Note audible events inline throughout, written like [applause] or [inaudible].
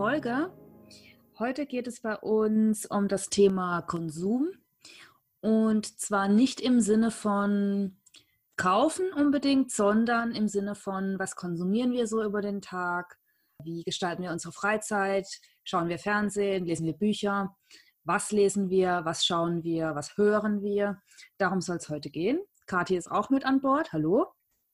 Folge. Heute geht es bei uns um das Thema Konsum und zwar nicht im Sinne von kaufen unbedingt, sondern im Sinne von, was konsumieren wir so über den Tag, wie gestalten wir unsere Freizeit, schauen wir Fernsehen, lesen wir Bücher, was lesen wir, was schauen wir, was hören wir. Darum soll es heute gehen. Kathi ist auch mit an Bord. Hallo.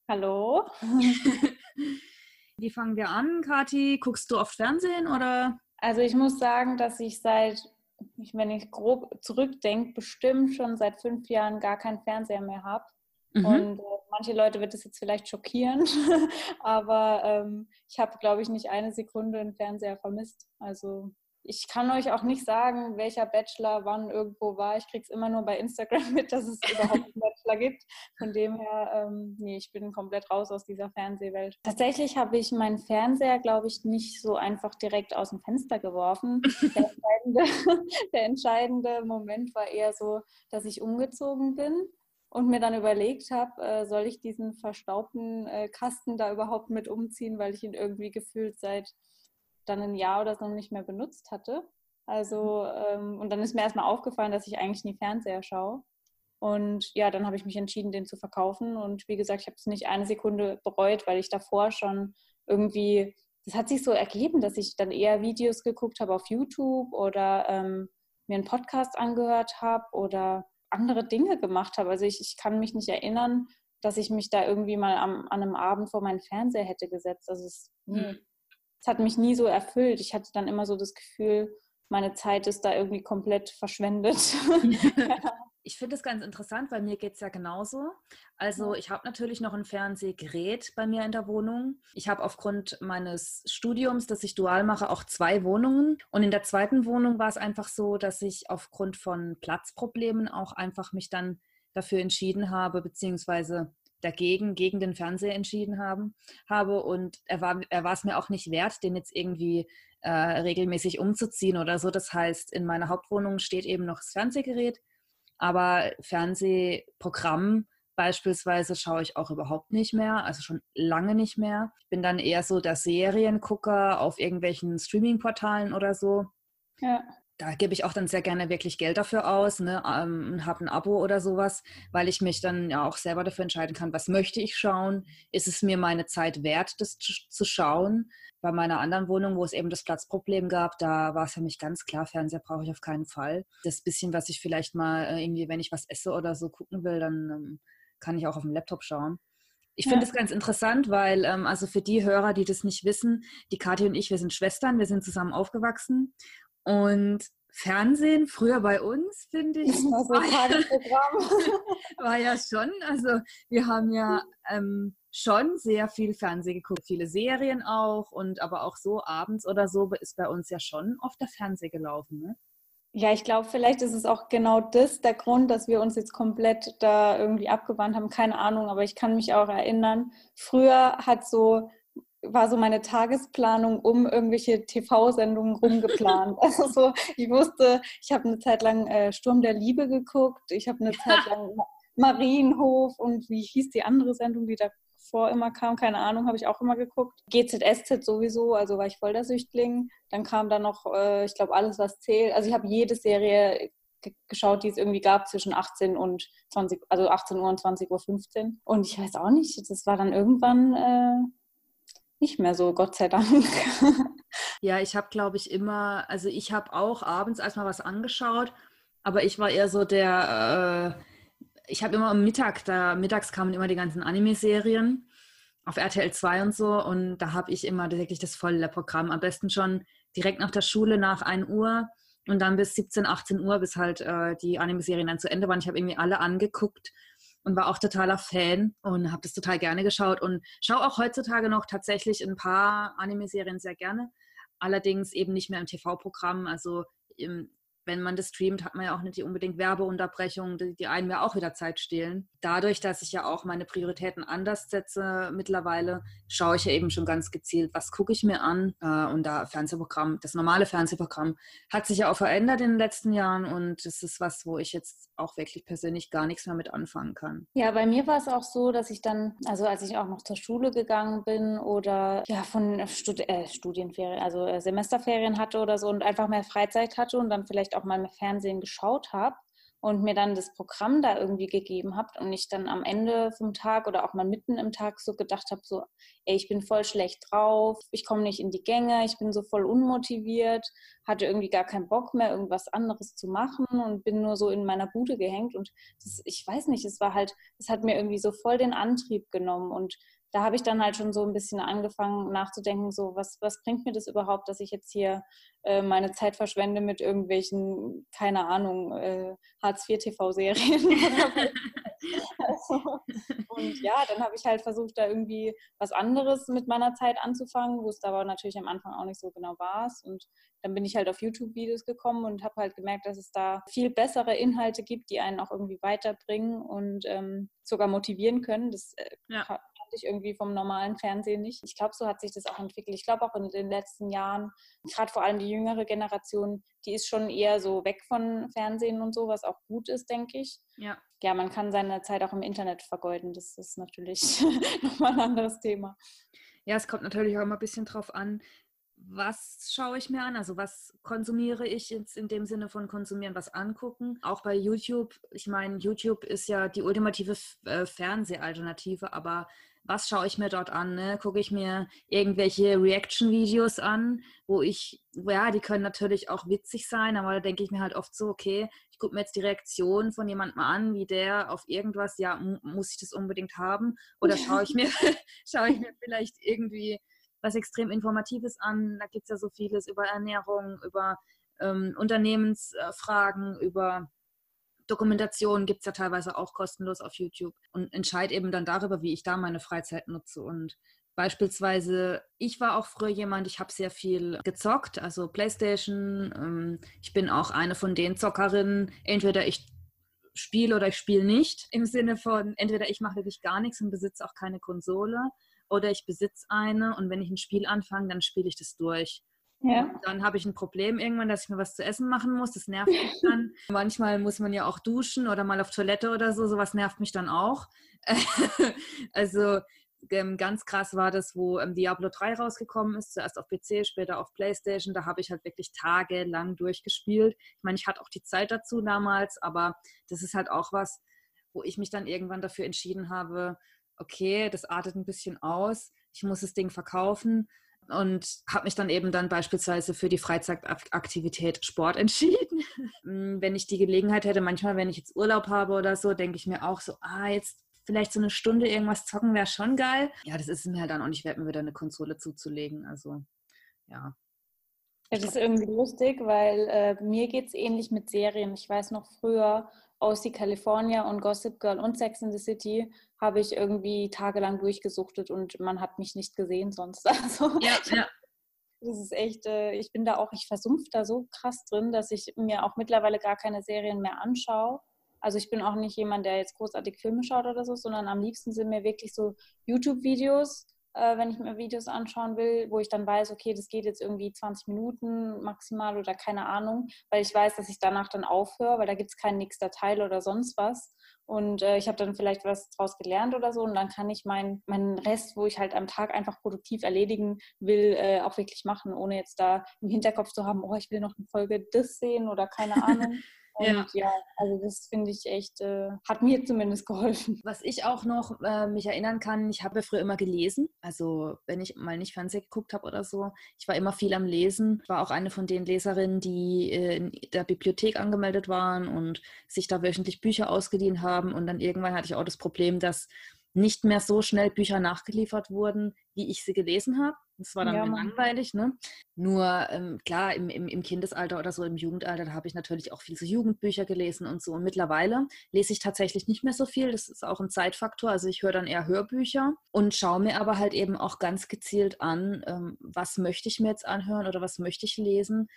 Hallo. [laughs] Wie fangen wir an, Kathi? Guckst du oft Fernsehen oder? Also ich muss sagen, dass ich seit, wenn ich grob zurückdenke, bestimmt schon seit fünf Jahren gar keinen Fernseher mehr habe. Mhm. Und äh, manche Leute wird das jetzt vielleicht schockieren, [laughs] aber ähm, ich habe, glaube ich, nicht eine Sekunde einen Fernseher vermisst. Also ich kann euch auch nicht sagen, welcher Bachelor wann irgendwo war. Ich kriege es immer nur bei Instagram [laughs] mit, dass es überhaupt einen Bachelor gibt. Von dem her, ähm, nee, ich bin komplett raus aus dieser Fernsehwelt. Tatsächlich habe ich meinen Fernseher, glaube ich, nicht so einfach direkt aus dem Fenster geworfen. [laughs] Der entscheidende, [laughs] der entscheidende Moment war eher so, dass ich umgezogen bin und mir dann überlegt habe, äh, soll ich diesen verstaubten äh, Kasten da überhaupt mit umziehen, weil ich ihn irgendwie gefühlt seit dann ein Jahr oder so nicht mehr benutzt hatte. Also, ähm, und dann ist mir erstmal aufgefallen, dass ich eigentlich nie Fernseher schaue. Und ja, dann habe ich mich entschieden, den zu verkaufen. Und wie gesagt, ich habe es nicht eine Sekunde bereut, weil ich davor schon irgendwie, das hat sich so ergeben, dass ich dann eher Videos geguckt habe auf YouTube oder ähm, mir einen Podcast angehört habe oder andere Dinge gemacht habe. Also ich, ich kann mich nicht erinnern, dass ich mich da irgendwie mal am, an einem Abend vor meinen Fernseher hätte gesetzt. Also es, hm es hat mich nie so erfüllt. Ich hatte dann immer so das Gefühl, meine Zeit ist da irgendwie komplett verschwendet. [laughs] [laughs] ich finde es ganz interessant, weil mir geht es ja genauso. Also ich habe natürlich noch ein Fernsehgerät bei mir in der Wohnung. Ich habe aufgrund meines Studiums, das ich dual mache, auch zwei Wohnungen. Und in der zweiten Wohnung war es einfach so, dass ich aufgrund von Platzproblemen auch einfach mich dann dafür entschieden habe, beziehungsweise dagegen, gegen den Fernseher entschieden haben, habe. Und er war, er war es mir auch nicht wert, den jetzt irgendwie äh, regelmäßig umzuziehen oder so. Das heißt, in meiner Hauptwohnung steht eben noch das Fernsehgerät, aber Fernsehprogramm beispielsweise schaue ich auch überhaupt nicht mehr, also schon lange nicht mehr. Ich bin dann eher so der Seriengucker auf irgendwelchen Streaming-Portalen oder so. Ja da gebe ich auch dann sehr gerne wirklich Geld dafür aus, ne, ähm, habe ein Abo oder sowas, weil ich mich dann ja auch selber dafür entscheiden kann, was möchte ich schauen, ist es mir meine Zeit wert, das zu, zu schauen. Bei meiner anderen Wohnung, wo es eben das Platzproblem gab, da war es für mich ganz klar, Fernseher brauche ich auf keinen Fall. Das bisschen, was ich vielleicht mal äh, irgendwie, wenn ich was esse oder so gucken will, dann ähm, kann ich auch auf dem Laptop schauen. Ich finde es ja. ganz interessant, weil, ähm, also für die Hörer, die das nicht wissen, die Kathi und ich, wir sind Schwestern, wir sind zusammen aufgewachsen und Fernsehen, früher bei uns, finde ich, [laughs] war, [laughs] war, ja schon, also wir haben ja ähm, schon sehr viel Fernsehen geguckt, viele Serien auch und aber auch so abends oder so ist bei uns ja schon oft der Fernseher gelaufen. Ne? Ja, ich glaube, vielleicht ist es auch genau das der Grund, dass wir uns jetzt komplett da irgendwie abgewandt haben. Keine Ahnung, aber ich kann mich auch erinnern, früher hat so war so meine Tagesplanung um irgendwelche TV-Sendungen rumgeplant. [laughs] also so, ich wusste, ich habe eine Zeit lang äh, Sturm der Liebe geguckt, ich habe eine Zeit lang Marienhof und wie hieß die andere Sendung, die davor immer kam, keine Ahnung, habe ich auch immer geguckt. GZSZ sowieso, also war ich voll der Süchtling. Dann kam da noch, äh, ich glaube, alles, was zählt. Also ich habe jede Serie geschaut, die es irgendwie gab zwischen 18 und 20, also 18 Uhr und 20 Uhr 15. Und ich weiß auch nicht, das war dann irgendwann äh, nicht mehr so, Gott sei Dank. [laughs] ja, ich habe, glaube ich, immer, also ich habe auch abends erstmal was angeschaut, aber ich war eher so der, äh, ich habe immer am Mittag, da mittags kamen immer die ganzen Anime-Serien auf RTL 2 und so und da habe ich immer wirklich das volle Programm. Am besten schon direkt nach der Schule nach 1 Uhr und dann bis 17, 18 Uhr, bis halt äh, die Anime-Serien dann zu Ende waren. Ich habe irgendwie alle angeguckt und war auch totaler Fan und habe das total gerne geschaut und schaue auch heutzutage noch tatsächlich ein paar Anime-Serien sehr gerne. Allerdings eben nicht mehr im TV-Programm. Also wenn man das streamt, hat man ja auch nicht unbedingt Werbeunterbrechungen, die, die einem ja auch wieder Zeit stehlen. Dadurch, dass ich ja auch meine Prioritäten anders setze mittlerweile, schaue ich ja eben schon ganz gezielt, was gucke ich mir an. Äh, und da Fernsehprogramm, das normale Fernsehprogramm hat sich ja auch verändert in den letzten Jahren und das ist was, wo ich jetzt auch wirklich persönlich gar nichts mehr mit anfangen kann. Ja, bei mir war es auch so, dass ich dann, also als ich auch noch zur Schule gegangen bin oder ja von Stud äh, Studienferien, also äh, Semesterferien hatte oder so und einfach mehr Freizeit hatte und dann vielleicht auch mal mehr Fernsehen geschaut habe und mir dann das Programm da irgendwie gegeben habt und ich dann am Ende vom Tag oder auch mal mitten im Tag so gedacht habe, so, ey, ich bin voll schlecht drauf, ich komme nicht in die Gänge, ich bin so voll unmotiviert, hatte irgendwie gar keinen Bock mehr, irgendwas anderes zu machen und bin nur so in meiner Bude gehängt und das, ich weiß nicht, es war halt, es hat mir irgendwie so voll den Antrieb genommen und da habe ich dann halt schon so ein bisschen angefangen nachzudenken, so was, was bringt mir das überhaupt, dass ich jetzt hier äh, meine Zeit verschwende mit irgendwelchen, keine Ahnung, äh, Hartz-IV-TV-Serien. [laughs] also, und ja, dann habe ich halt versucht, da irgendwie was anderes mit meiner Zeit anzufangen, wo es aber natürlich am Anfang auch nicht so genau war. Und dann bin ich halt auf YouTube-Videos gekommen und habe halt gemerkt, dass es da viel bessere Inhalte gibt, die einen auch irgendwie weiterbringen und ähm, sogar motivieren können. Das äh, ja ich irgendwie vom normalen Fernsehen nicht. Ich glaube, so hat sich das auch entwickelt. Ich glaube auch in den letzten Jahren, gerade vor allem die jüngere Generation, die ist schon eher so weg von Fernsehen und so, was auch gut ist, denke ich. Ja. Ja, man kann seine Zeit auch im Internet vergeuden. Das ist natürlich [laughs] nochmal ein anderes Thema. Ja, es kommt natürlich auch immer ein bisschen drauf an, was schaue ich mir an? Also was konsumiere ich jetzt in dem Sinne von konsumieren, was angucken? Auch bei YouTube. Ich meine, YouTube ist ja die ultimative äh, Fernsehalternative, aber was schaue ich mir dort an? Ne? Gucke ich mir irgendwelche Reaction-Videos an, wo ich, ja, die können natürlich auch witzig sein, aber da denke ich mir halt oft so, okay, ich gucke mir jetzt die Reaktion von jemandem an, wie der auf irgendwas, ja, muss ich das unbedingt haben? Oder schaue ich mir, [laughs] schaue ich mir vielleicht irgendwie was extrem Informatives an? Da gibt es ja so vieles über Ernährung, über ähm, Unternehmensfragen, über Dokumentationen gibt es ja teilweise auch kostenlos auf YouTube und entscheide eben dann darüber, wie ich da meine Freizeit nutze. Und beispielsweise, ich war auch früher jemand, ich habe sehr viel gezockt, also Playstation. Ähm, ich bin auch eine von den Zockerinnen. Entweder ich spiele oder ich spiele nicht. Im Sinne von, entweder ich mache wirklich gar nichts und besitze auch keine Konsole oder ich besitze eine und wenn ich ein Spiel anfange, dann spiele ich das durch. Ja. Dann habe ich ein Problem irgendwann, dass ich mir was zu essen machen muss. Das nervt mich [laughs] dann. Manchmal muss man ja auch duschen oder mal auf Toilette oder so. Sowas nervt mich dann auch. [laughs] also ähm, ganz krass war das, wo ähm, Diablo 3 rausgekommen ist. Zuerst auf PC, später auf PlayStation. Da habe ich halt wirklich tagelang durchgespielt. Ich meine, ich hatte auch die Zeit dazu damals, aber das ist halt auch was, wo ich mich dann irgendwann dafür entschieden habe, okay, das artet ein bisschen aus. Ich muss das Ding verkaufen und habe mich dann eben dann beispielsweise für die Freizeitaktivität Sport [laughs] entschieden. Mm, wenn ich die Gelegenheit hätte, manchmal, wenn ich jetzt Urlaub habe oder so, denke ich mir auch so, ah, jetzt vielleicht so eine Stunde irgendwas zocken wäre schon geil. Ja, das ist mir halt dann auch nicht wert, mir wieder eine Konsole zuzulegen. Also, ja. Es ist irgendwie lustig, weil äh, mir geht es ähnlich mit Serien. Ich weiß noch früher, OC California und Gossip Girl und Sex in the City habe ich irgendwie tagelang durchgesuchtet und man hat mich nicht gesehen sonst. [laughs] Also ja, ja. das ist echt, äh, ich bin da auch, ich versumpfe da so krass drin, dass ich mir auch mittlerweile gar keine Serien mehr anschaue. Also ich bin auch nicht jemand, der jetzt großartig Filme schaut oder so, sondern am liebsten sind mir wirklich so YouTube-Videos, äh, wenn ich mir Videos anschauen will, wo ich dann weiß, okay, das geht jetzt irgendwie 20 Minuten maximal oder keine Ahnung, weil ich weiß, dass ich danach dann aufhöre, weil da gibt es keinen nächster Teil oder sonst was. Und äh, ich habe dann vielleicht was draus gelernt oder so und dann kann ich meinen mein Rest, wo ich halt am Tag einfach produktiv erledigen will, äh, auch wirklich machen, ohne jetzt da im Hinterkopf zu haben, oh, ich will noch eine Folge das sehen oder keine [laughs] Ahnung. Und ja, ja also das finde ich echt, äh, hat mir zumindest geholfen. Was ich auch noch äh, mich erinnern kann, ich habe früher immer gelesen. Also wenn ich mal nicht Fernsehen geguckt habe oder so, ich war immer viel am Lesen. Ich war auch eine von den Leserinnen, die äh, in der Bibliothek angemeldet waren und sich da wöchentlich Bücher ausgeliehen haben. Und dann irgendwann hatte ich auch das Problem, dass nicht mehr so schnell Bücher nachgeliefert wurden, wie ich sie gelesen habe. Das war dann ja, langweilig, ne? Nur ähm, klar, im, im, im, Kindesalter oder so, im Jugendalter, da habe ich natürlich auch viele so Jugendbücher gelesen und so. Und mittlerweile lese ich tatsächlich nicht mehr so viel. Das ist auch ein Zeitfaktor. Also ich höre dann eher Hörbücher und schaue mir aber halt eben auch ganz gezielt an, ähm, was möchte ich mir jetzt anhören oder was möchte ich lesen.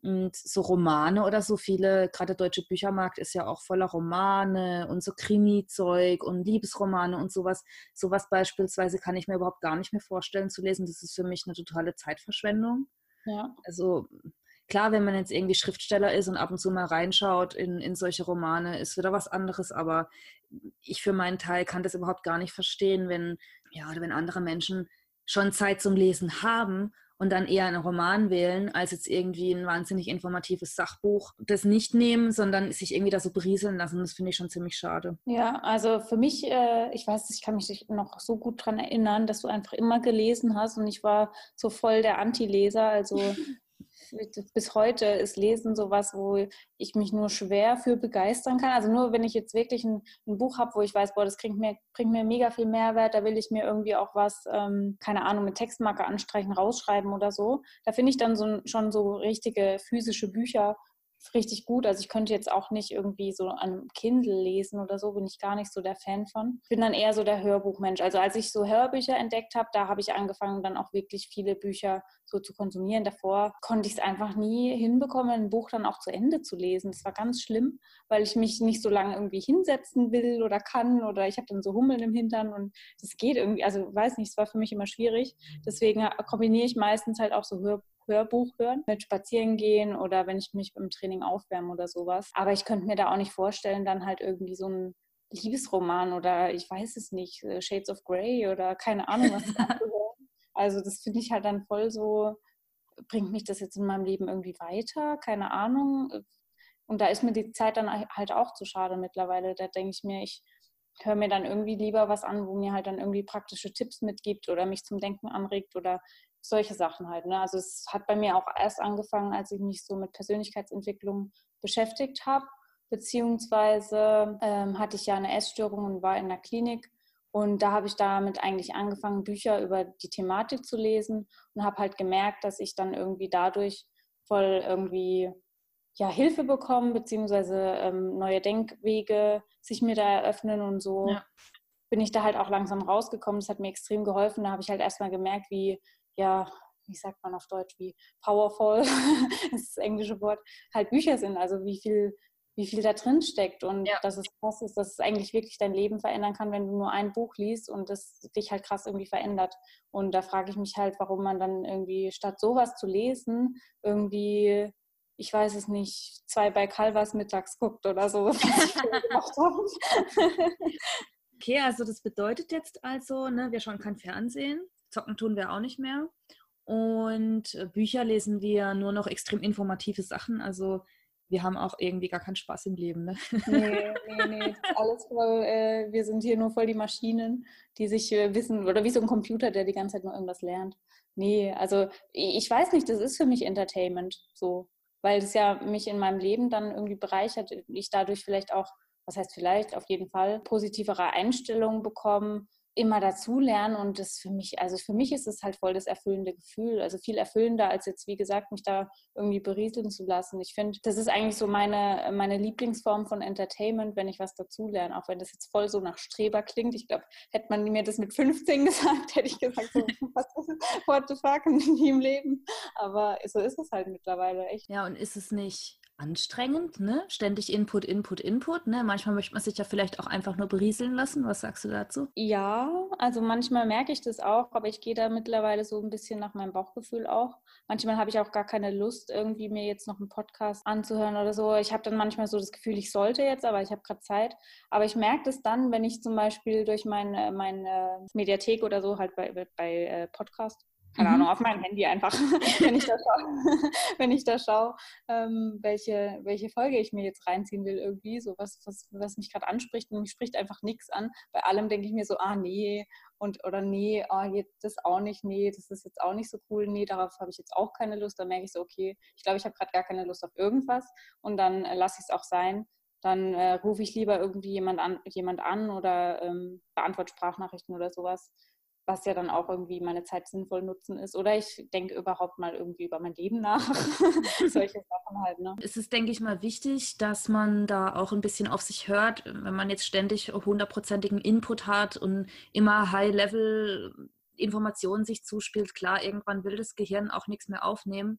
Und so Romane oder so viele, gerade der deutsche Büchermarkt ist ja auch voller Romane und so Krimi-Zeug und Liebesromane und sowas. Sowas beispielsweise kann ich mir überhaupt gar nicht mehr vorstellen zu lesen. Das ist für mich eine totale Zeitverschwendung. Ja. Also klar, wenn man jetzt irgendwie Schriftsteller ist und ab und zu mal reinschaut in, in solche Romane, ist wieder was anderes, aber ich für meinen Teil kann das überhaupt gar nicht verstehen, wenn, ja, oder wenn andere Menschen schon Zeit zum Lesen haben und dann eher einen Roman wählen, als jetzt irgendwie ein wahnsinnig informatives Sachbuch. Das nicht nehmen, sondern sich irgendwie da so berieseln lassen. Das finde ich schon ziemlich schade. Ja, also für mich, äh, ich weiß, ich kann mich noch so gut daran erinnern, dass du einfach immer gelesen hast und ich war so voll der Anti-Leser. Also [laughs] bis heute ist Lesen sowas, wo ich mich nur schwer für begeistern kann. Also nur wenn ich jetzt wirklich ein, ein Buch habe, wo ich weiß, boah, das bringt mir, bringt mir mega viel Mehrwert, da will ich mir irgendwie auch was, ähm, keine Ahnung, mit Textmarke anstreichen, rausschreiben oder so. Da finde ich dann so, schon so richtige physische Bücher richtig gut. Also ich könnte jetzt auch nicht irgendwie so an einem Kindle lesen oder so, bin ich gar nicht so der Fan von. Ich bin dann eher so der Hörbuchmensch. Also als ich so Hörbücher entdeckt habe, da habe ich angefangen, dann auch wirklich viele Bücher so zu konsumieren. Davor konnte ich es einfach nie hinbekommen, ein Buch dann auch zu Ende zu lesen. Das war ganz schlimm, weil ich mich nicht so lange irgendwie hinsetzen will oder kann oder ich habe dann so Hummeln im Hintern und das geht irgendwie, also weiß nicht, es war für mich immer schwierig. Deswegen kombiniere ich meistens halt auch so Hörbücher Hörbuch hören, mit spazieren gehen oder wenn ich mich im Training aufwärme oder sowas. Aber ich könnte mir da auch nicht vorstellen, dann halt irgendwie so ein Liebesroman oder ich weiß es nicht, äh, Shades of Grey oder keine Ahnung was. [laughs] also das finde ich halt dann voll so, bringt mich das jetzt in meinem Leben irgendwie weiter? Keine Ahnung. Und da ist mir die Zeit dann halt auch zu schade mittlerweile. Da denke ich mir, ich höre mir dann irgendwie lieber was an, wo mir halt dann irgendwie praktische Tipps mitgibt oder mich zum Denken anregt oder solche Sachen halt. Ne? Also es hat bei mir auch erst angefangen, als ich mich so mit Persönlichkeitsentwicklung beschäftigt habe, beziehungsweise ähm, hatte ich ja eine Essstörung und war in der Klinik und da habe ich damit eigentlich angefangen, Bücher über die Thematik zu lesen und habe halt gemerkt, dass ich dann irgendwie dadurch voll irgendwie ja, Hilfe bekomme, beziehungsweise ähm, neue Denkwege sich mir da eröffnen und so. Ja. Bin ich da halt auch langsam rausgekommen. Das hat mir extrem geholfen. Da habe ich halt erstmal gemerkt, wie, ja, wie sagt man auf Deutsch, wie powerful, das [laughs] ist das englische Wort, halt Bücher sind, also wie viel, wie viel da drin steckt und ja. dass es krass ist, dass es eigentlich wirklich dein Leben verändern kann, wenn du nur ein Buch liest und das dich halt krass irgendwie verändert. Und da frage ich mich halt, warum man dann irgendwie statt sowas zu lesen, irgendwie ich weiß es nicht, zwei bei Calvas mittags guckt oder so. [laughs] [laughs] okay, also das bedeutet jetzt also, ne, wir schauen kein Fernsehen, Zocken tun wir auch nicht mehr. Und äh, Bücher lesen wir nur noch extrem informative Sachen. Also wir haben auch irgendwie gar keinen Spaß im Leben. Ne? Nee, nee, [laughs] nee. Alles voll, äh, wir sind hier nur voll die Maschinen, die sich äh, wissen, oder wie so ein Computer, der die ganze Zeit nur irgendwas lernt. Nee, also ich weiß nicht, das ist für mich Entertainment so, weil es ja mich in meinem Leben dann irgendwie bereichert. Ich dadurch vielleicht auch, was heißt vielleicht, auf jeden Fall positivere Einstellungen bekomme immer dazulernen und das für mich, also für mich ist es halt voll das erfüllende Gefühl, also viel erfüllender als jetzt, wie gesagt, mich da irgendwie berieseln zu lassen. Ich finde, das ist eigentlich so meine, meine Lieblingsform von Entertainment, wenn ich was dazulerne, auch wenn das jetzt voll so nach Streber klingt. Ich glaube, hätte man mir das mit 15 [laughs] gesagt, hätte ich gesagt, so, [laughs] what the fuck, [laughs] nie im Leben. Aber so ist es halt mittlerweile echt. Ja, und ist es nicht anstrengend, ne? Ständig Input, Input, Input, ne? Manchmal möchte man sich ja vielleicht auch einfach nur berieseln lassen. Was sagst du dazu? Ja, also manchmal merke ich das auch, aber ich gehe da mittlerweile so ein bisschen nach meinem Bauchgefühl auch. Manchmal habe ich auch gar keine Lust, irgendwie mir jetzt noch einen Podcast anzuhören oder so. Ich habe dann manchmal so das Gefühl, ich sollte jetzt, aber ich habe gerade Zeit. Aber ich merke das dann, wenn ich zum Beispiel durch meine, meine Mediathek oder so halt bei, bei äh, Podcast keine mhm. Ahnung, auf meinem Handy einfach, [laughs] wenn ich da schaue, [laughs] wenn ich da schaue ähm, welche, welche Folge ich mir jetzt reinziehen will, irgendwie, so was, was, was mich gerade anspricht und mich spricht einfach nichts an. Bei allem denke ich mir so, ah nee, und oder nee, jetzt das auch nicht, nee, das ist jetzt auch nicht so cool, nee, darauf habe ich jetzt auch keine Lust. Dann merke ich so, okay, ich glaube, ich habe gerade gar keine Lust auf irgendwas und dann äh, lasse ich es auch sein dann äh, rufe ich lieber irgendwie jemand an, jemand an oder ähm, beantworte Sprachnachrichten oder sowas was ja dann auch irgendwie meine Zeit sinnvoll nutzen ist. Oder ich denke überhaupt mal irgendwie über mein Leben nach. [laughs] Solche Sachen halt. Ne? Es ist, denke ich mal, wichtig, dass man da auch ein bisschen auf sich hört, wenn man jetzt ständig hundertprozentigen Input hat und immer High-Level Informationen sich zuspielt. Klar, irgendwann will das Gehirn auch nichts mehr aufnehmen.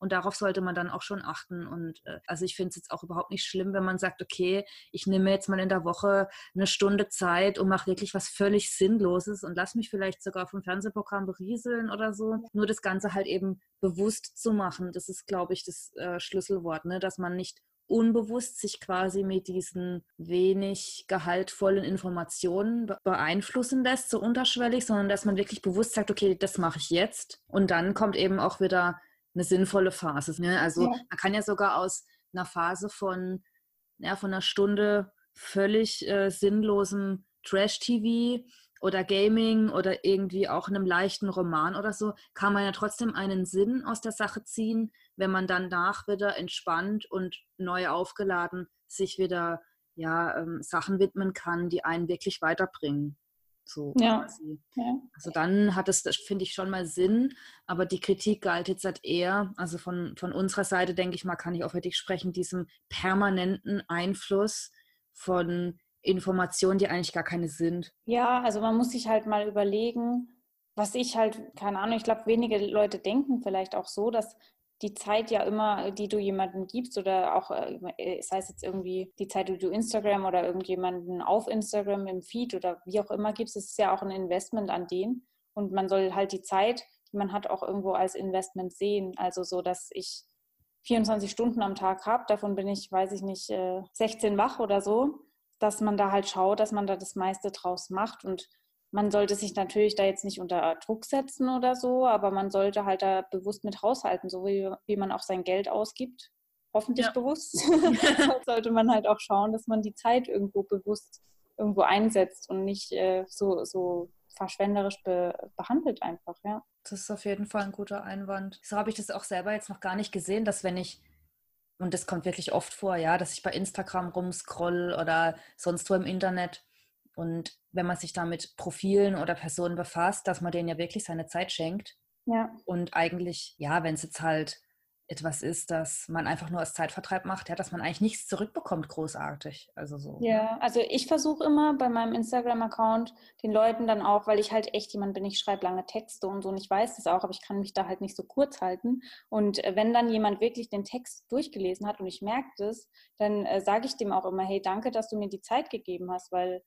Und darauf sollte man dann auch schon achten. Und äh, also ich finde es jetzt auch überhaupt nicht schlimm, wenn man sagt, okay, ich nehme jetzt mal in der Woche eine Stunde Zeit und mache wirklich was völlig Sinnloses und lass mich vielleicht sogar vom Fernsehprogramm berieseln oder so. Nur das Ganze halt eben bewusst zu machen, das ist, glaube ich, das äh, Schlüsselwort, ne? dass man nicht unbewusst sich quasi mit diesen wenig gehaltvollen Informationen beeinflussen lässt, so unterschwellig, sondern dass man wirklich bewusst sagt, okay, das mache ich jetzt. Und dann kommt eben auch wieder eine sinnvolle Phase. Ne? Also ja. man kann ja sogar aus einer Phase von, ja, von einer Stunde völlig äh, sinnlosem Trash-TV oder Gaming oder irgendwie auch einem leichten Roman oder so, kann man ja trotzdem einen Sinn aus der Sache ziehen, wenn man dann nach wieder entspannt und neu aufgeladen sich wieder ja, ähm, Sachen widmen kann, die einen wirklich weiterbringen. So ja. ja. Also dann hat es, finde ich, schon mal Sinn, aber die Kritik galt jetzt halt eher, also von, von unserer Seite, denke ich mal, kann ich auch für dich sprechen, diesem permanenten Einfluss von Informationen, die eigentlich gar keine sind. Ja, also man muss sich halt mal überlegen, was ich halt, keine Ahnung, ich glaube, wenige Leute denken vielleicht auch so, dass die Zeit ja immer, die du jemandem gibst oder auch, äh, sei es jetzt irgendwie die Zeit, die du Instagram oder irgendjemanden auf Instagram im Feed oder wie auch immer gibst, ist ja auch ein Investment an den. Und man soll halt die Zeit, die man hat, auch irgendwo als Investment sehen. Also so, dass ich 24 Stunden am Tag habe, davon bin ich, weiß ich nicht, 16 äh, wach oder so dass man da halt schaut, dass man da das meiste draus macht. Und man sollte sich natürlich da jetzt nicht unter Druck setzen oder so, aber man sollte halt da bewusst mit haushalten, so wie, wie man auch sein Geld ausgibt. Hoffentlich ja. bewusst. [laughs] sollte man halt auch schauen, dass man die Zeit irgendwo bewusst irgendwo einsetzt und nicht äh, so, so verschwenderisch be behandelt einfach, ja. Das ist auf jeden Fall ein guter Einwand. So habe ich das auch selber jetzt noch gar nicht gesehen, dass wenn ich und das kommt wirklich oft vor, ja, dass ich bei Instagram rumscroll oder sonst wo im Internet. Und wenn man sich da mit Profilen oder Personen befasst, dass man denen ja wirklich seine Zeit schenkt. Ja. Und eigentlich, ja, wenn es jetzt halt etwas ist, das man einfach nur als Zeitvertreib macht, ja, dass man eigentlich nichts zurückbekommt, großartig. Also so. Ja, also ich versuche immer bei meinem Instagram-Account den Leuten dann auch, weil ich halt echt jemand bin, ich schreibe lange Texte und so und ich weiß das auch, aber ich kann mich da halt nicht so kurz halten. Und äh, wenn dann jemand wirklich den Text durchgelesen hat und ich merke das, dann äh, sage ich dem auch immer, hey, danke, dass du mir die Zeit gegeben hast, weil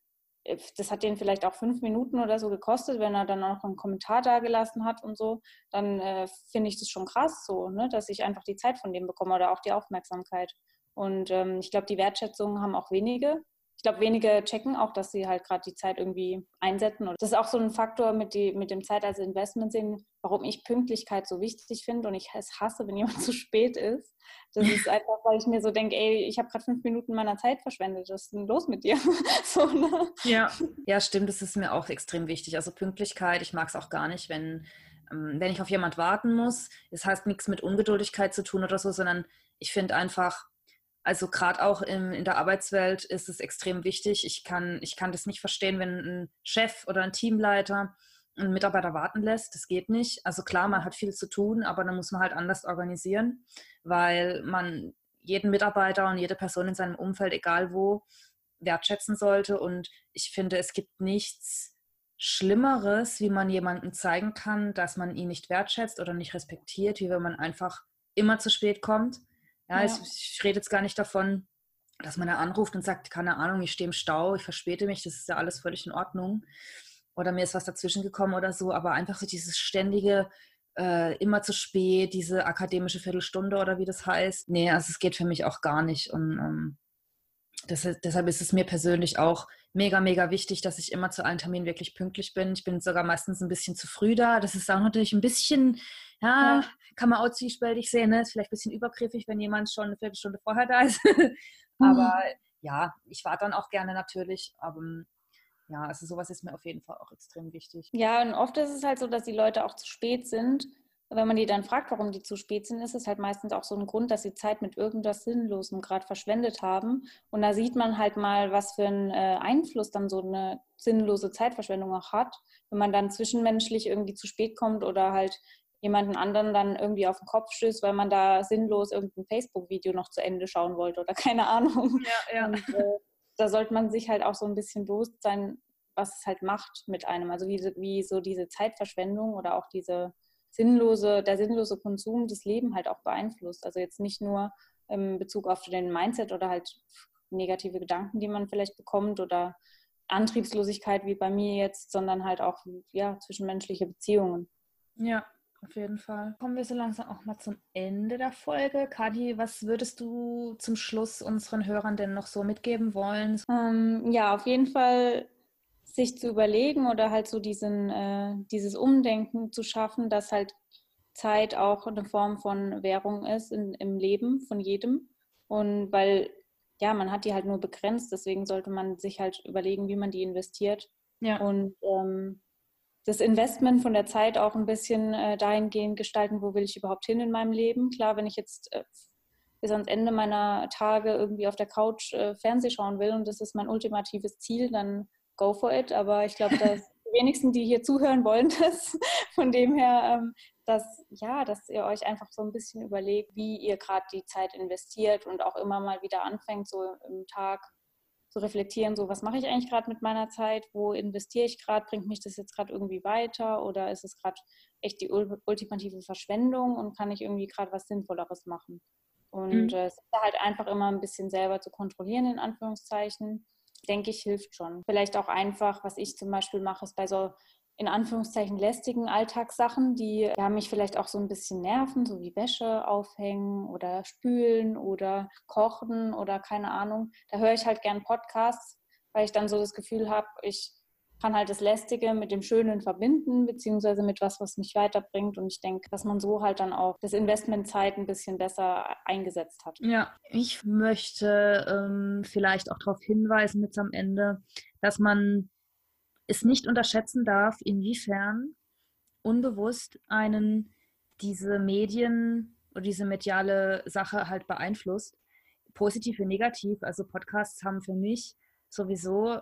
das hat den vielleicht auch fünf Minuten oder so gekostet, wenn er dann auch noch einen Kommentar da gelassen hat und so, dann äh, finde ich das schon krass so, ne, dass ich einfach die Zeit von dem bekomme oder auch die Aufmerksamkeit. Und ähm, ich glaube, die Wertschätzung haben auch wenige ich glaube, wenige checken auch, dass sie halt gerade die Zeit irgendwie einsetzen. Und das ist auch so ein Faktor mit, die, mit dem Zeit als Investment sehen, warum ich Pünktlichkeit so wichtig finde und ich es hasse, wenn jemand [laughs] zu spät ist. Das ist einfach, weil ich mir so denke, ey, ich habe gerade fünf Minuten meiner Zeit verschwendet. Was ist denn los mit dir? [laughs] so, ne? ja. [laughs] ja, stimmt. Das ist mir auch extrem wichtig. Also Pünktlichkeit, ich mag es auch gar nicht, wenn, ähm, wenn ich auf jemand warten muss. Das heißt nichts mit Ungeduldigkeit zu tun oder so, sondern ich finde einfach, also gerade auch in, in der Arbeitswelt ist es extrem wichtig. Ich kann, ich kann das nicht verstehen, wenn ein Chef oder ein Teamleiter einen Mitarbeiter warten lässt. Das geht nicht. Also klar, man hat viel zu tun, aber dann muss man halt anders organisieren, weil man jeden Mitarbeiter und jede Person in seinem Umfeld, egal wo, wertschätzen sollte. Und ich finde, es gibt nichts Schlimmeres, wie man jemandem zeigen kann, dass man ihn nicht wertschätzt oder nicht respektiert, wie wenn man einfach immer zu spät kommt ja, ja. Ich, ich rede jetzt gar nicht davon, dass man da anruft und sagt, keine Ahnung, ich stehe im Stau, ich verspäte mich, das ist ja alles völlig in Ordnung. Oder mir ist was dazwischen gekommen oder so, aber einfach so dieses ständige, äh, immer zu spät, diese akademische Viertelstunde oder wie das heißt. Nee, also es geht für mich auch gar nicht. Und ähm, das, deshalb ist es mir persönlich auch mega, mega wichtig, dass ich immer zu allen Terminen wirklich pünktlich bin. Ich bin sogar meistens ein bisschen zu früh da. Das ist auch natürlich ein bisschen, ja, ja. kann man auch zwiespältig sehen. Ne? Ist vielleicht ein bisschen übergriffig, wenn jemand schon eine Viertelstunde vorher da ist. [laughs] aber mhm. ja, ich warte dann auch gerne natürlich. Aber ja, also sowas ist mir auf jeden Fall auch extrem wichtig. Ja, und oft ist es halt so, dass die Leute auch zu spät sind wenn man die dann fragt, warum die zu spät sind, ist es halt meistens auch so ein Grund, dass sie Zeit mit irgendwas Sinnlosem gerade verschwendet haben. Und da sieht man halt mal, was für einen äh, Einfluss dann so eine sinnlose Zeitverschwendung auch hat, wenn man dann zwischenmenschlich irgendwie zu spät kommt oder halt jemanden anderen dann irgendwie auf den Kopf stößt, weil man da sinnlos irgendein Facebook-Video noch zu Ende schauen wollte oder [laughs] keine Ahnung. Ja, ja. Und, äh, da sollte man sich halt auch so ein bisschen bewusst sein, was es halt macht mit einem. Also wie, wie so diese Zeitverschwendung oder auch diese sinnlose, der sinnlose Konsum das Leben halt auch beeinflusst. Also jetzt nicht nur in Bezug auf den Mindset oder halt negative Gedanken, die man vielleicht bekommt oder Antriebslosigkeit wie bei mir jetzt, sondern halt auch ja, zwischenmenschliche Beziehungen. Ja, auf jeden Fall. Kommen wir so langsam auch mal zum Ende der Folge. Kadi, was würdest du zum Schluss unseren Hörern denn noch so mitgeben wollen? Ähm, ja, auf jeden Fall sich zu überlegen oder halt so diesen, äh, dieses Umdenken zu schaffen, dass halt Zeit auch eine Form von Währung ist in, im Leben von jedem. Und weil, ja, man hat die halt nur begrenzt, deswegen sollte man sich halt überlegen, wie man die investiert. Ja. Und ähm, das Investment von der Zeit auch ein bisschen äh, dahingehend gestalten, wo will ich überhaupt hin in meinem Leben. Klar, wenn ich jetzt äh, bis ans Ende meiner Tage irgendwie auf der Couch äh, Fernseh schauen will und das ist mein ultimatives Ziel, dann go for it. Aber ich glaube, dass [laughs] die wenigsten, die hier zuhören, wollen [laughs] das. Von dem her, ähm, dass, ja, dass ihr euch einfach so ein bisschen überlegt, wie ihr gerade die Zeit investiert und auch immer mal wieder anfängt, so im Tag zu reflektieren, so was mache ich eigentlich gerade mit meiner Zeit, wo investiere ich gerade, bringt mich das jetzt gerade irgendwie weiter oder ist es gerade echt die ultimative Verschwendung und kann ich irgendwie gerade was Sinnvolleres machen? Und mhm. äh, es ist halt einfach immer ein bisschen selber zu kontrollieren, in Anführungszeichen, denke ich, hilft schon. Vielleicht auch einfach, was ich zum Beispiel mache, ist bei so in Anführungszeichen lästigen Alltagssachen, die ja, mich vielleicht auch so ein bisschen nerven, so wie Wäsche aufhängen oder spülen oder kochen oder keine Ahnung. Da höre ich halt gern Podcasts, weil ich dann so das Gefühl habe, ich kann halt das Lästige mit dem Schönen verbinden, beziehungsweise mit was, was mich weiterbringt. Und ich denke, dass man so halt dann auch das Investmentzeit ein bisschen besser eingesetzt hat. Ja, ich möchte ähm, vielleicht auch darauf hinweisen jetzt am Ende, dass man es nicht unterschätzen darf, inwiefern unbewusst einen diese Medien oder diese mediale Sache halt beeinflusst. Positiv wie negativ. Also Podcasts haben für mich sowieso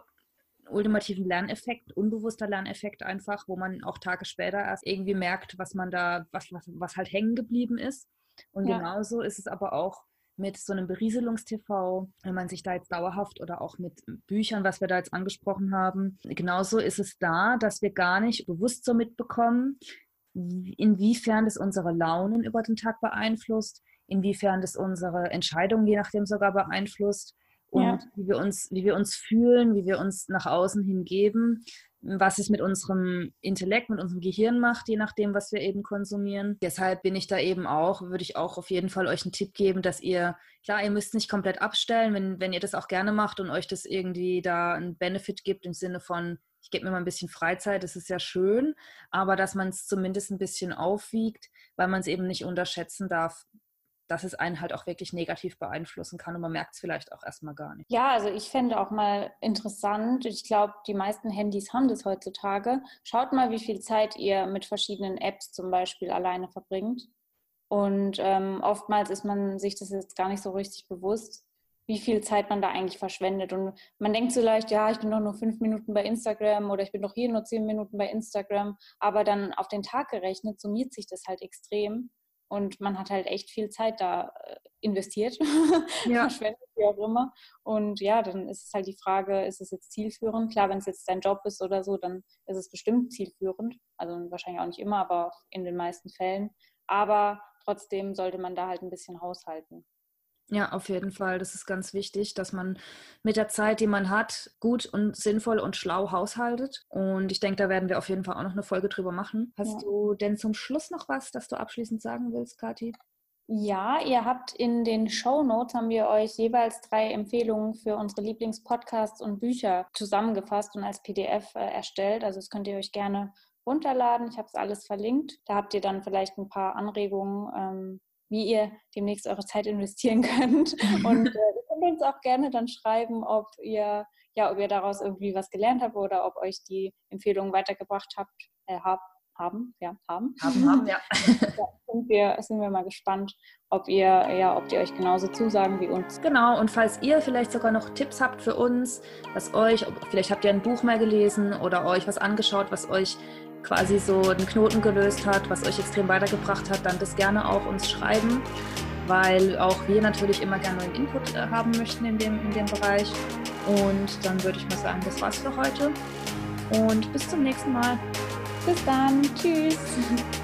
ultimativen Lerneffekt, unbewusster Lerneffekt einfach, wo man auch Tage später erst irgendwie merkt, was man da, was, was, was halt hängen geblieben ist. Und ja. genauso ist es aber auch mit so einem Berieselungstv, wenn man sich da jetzt dauerhaft oder auch mit Büchern, was wir da jetzt angesprochen haben, genauso ist es da, dass wir gar nicht bewusst so mitbekommen, inwiefern das unsere Launen über den Tag beeinflusst, inwiefern das unsere Entscheidungen je nachdem sogar beeinflusst und ja. wie, wir uns, wie wir uns fühlen, wie wir uns nach außen hingeben was es mit unserem Intellekt, mit unserem Gehirn macht, je nachdem, was wir eben konsumieren. Deshalb bin ich da eben auch, würde ich auch auf jeden Fall euch einen Tipp geben, dass ihr, klar, ihr müsst nicht komplett abstellen, wenn, wenn ihr das auch gerne macht und euch das irgendwie da einen Benefit gibt im Sinne von, ich gebe mir mal ein bisschen Freizeit, das ist ja schön, aber dass man es zumindest ein bisschen aufwiegt, weil man es eben nicht unterschätzen darf, dass es einen halt auch wirklich negativ beeinflussen kann und man merkt es vielleicht auch erstmal gar nicht. Ja, also ich fände auch mal interessant, ich glaube, die meisten Handys haben das heutzutage. Schaut mal, wie viel Zeit ihr mit verschiedenen Apps zum Beispiel alleine verbringt. Und ähm, oftmals ist man sich das jetzt gar nicht so richtig bewusst, wie viel Zeit man da eigentlich verschwendet. Und man denkt so leicht, ja, ich bin doch nur fünf Minuten bei Instagram oder ich bin doch hier nur zehn Minuten bei Instagram. Aber dann auf den Tag gerechnet summiert sich das halt extrem. Und man hat halt echt viel Zeit da äh, investiert, [laughs] ja. verschwendet, wie auch immer. Und ja, dann ist es halt die Frage, ist es jetzt zielführend? Klar, wenn es jetzt dein Job ist oder so, dann ist es bestimmt zielführend. Also wahrscheinlich auch nicht immer, aber in den meisten Fällen. Aber trotzdem sollte man da halt ein bisschen haushalten. Ja, auf jeden Fall. Das ist ganz wichtig, dass man mit der Zeit, die man hat, gut und sinnvoll und schlau haushaltet. Und ich denke, da werden wir auf jeden Fall auch noch eine Folge drüber machen. Hast ja. du denn zum Schluss noch was, das du abschließend sagen willst, Kathi? Ja, ihr habt in den Show Notes haben wir euch jeweils drei Empfehlungen für unsere Lieblingspodcasts und Bücher zusammengefasst und als PDF äh, erstellt. Also das könnt ihr euch gerne runterladen. Ich habe es alles verlinkt. Da habt ihr dann vielleicht ein paar Anregungen, ähm, wie ihr demnächst eure Zeit investieren [laughs] könnt. Und äh, ihr könnt uns auch gerne dann schreiben, ob ihr, ja, ob ihr daraus irgendwie was gelernt habt oder ob euch die Empfehlungen weitergebracht habt, äh, hab, haben, ja, haben. Haben, haben, ja. [laughs] ja sind, wir, sind wir mal gespannt, ob ihr, ja, ob die euch genauso zusagen wie uns. Genau, und falls ihr vielleicht sogar noch Tipps habt für uns, was euch, vielleicht habt ihr ein Buch mal gelesen oder euch was angeschaut, was euch quasi so den Knoten gelöst hat, was euch extrem weitergebracht hat, dann das gerne auch uns schreiben, weil auch wir natürlich immer gerne neuen Input äh, haben möchten in dem, in dem Bereich. Und dann würde ich mal sagen, das war's für heute. Und bis zum nächsten Mal. Bis dann. Tschüss. [laughs]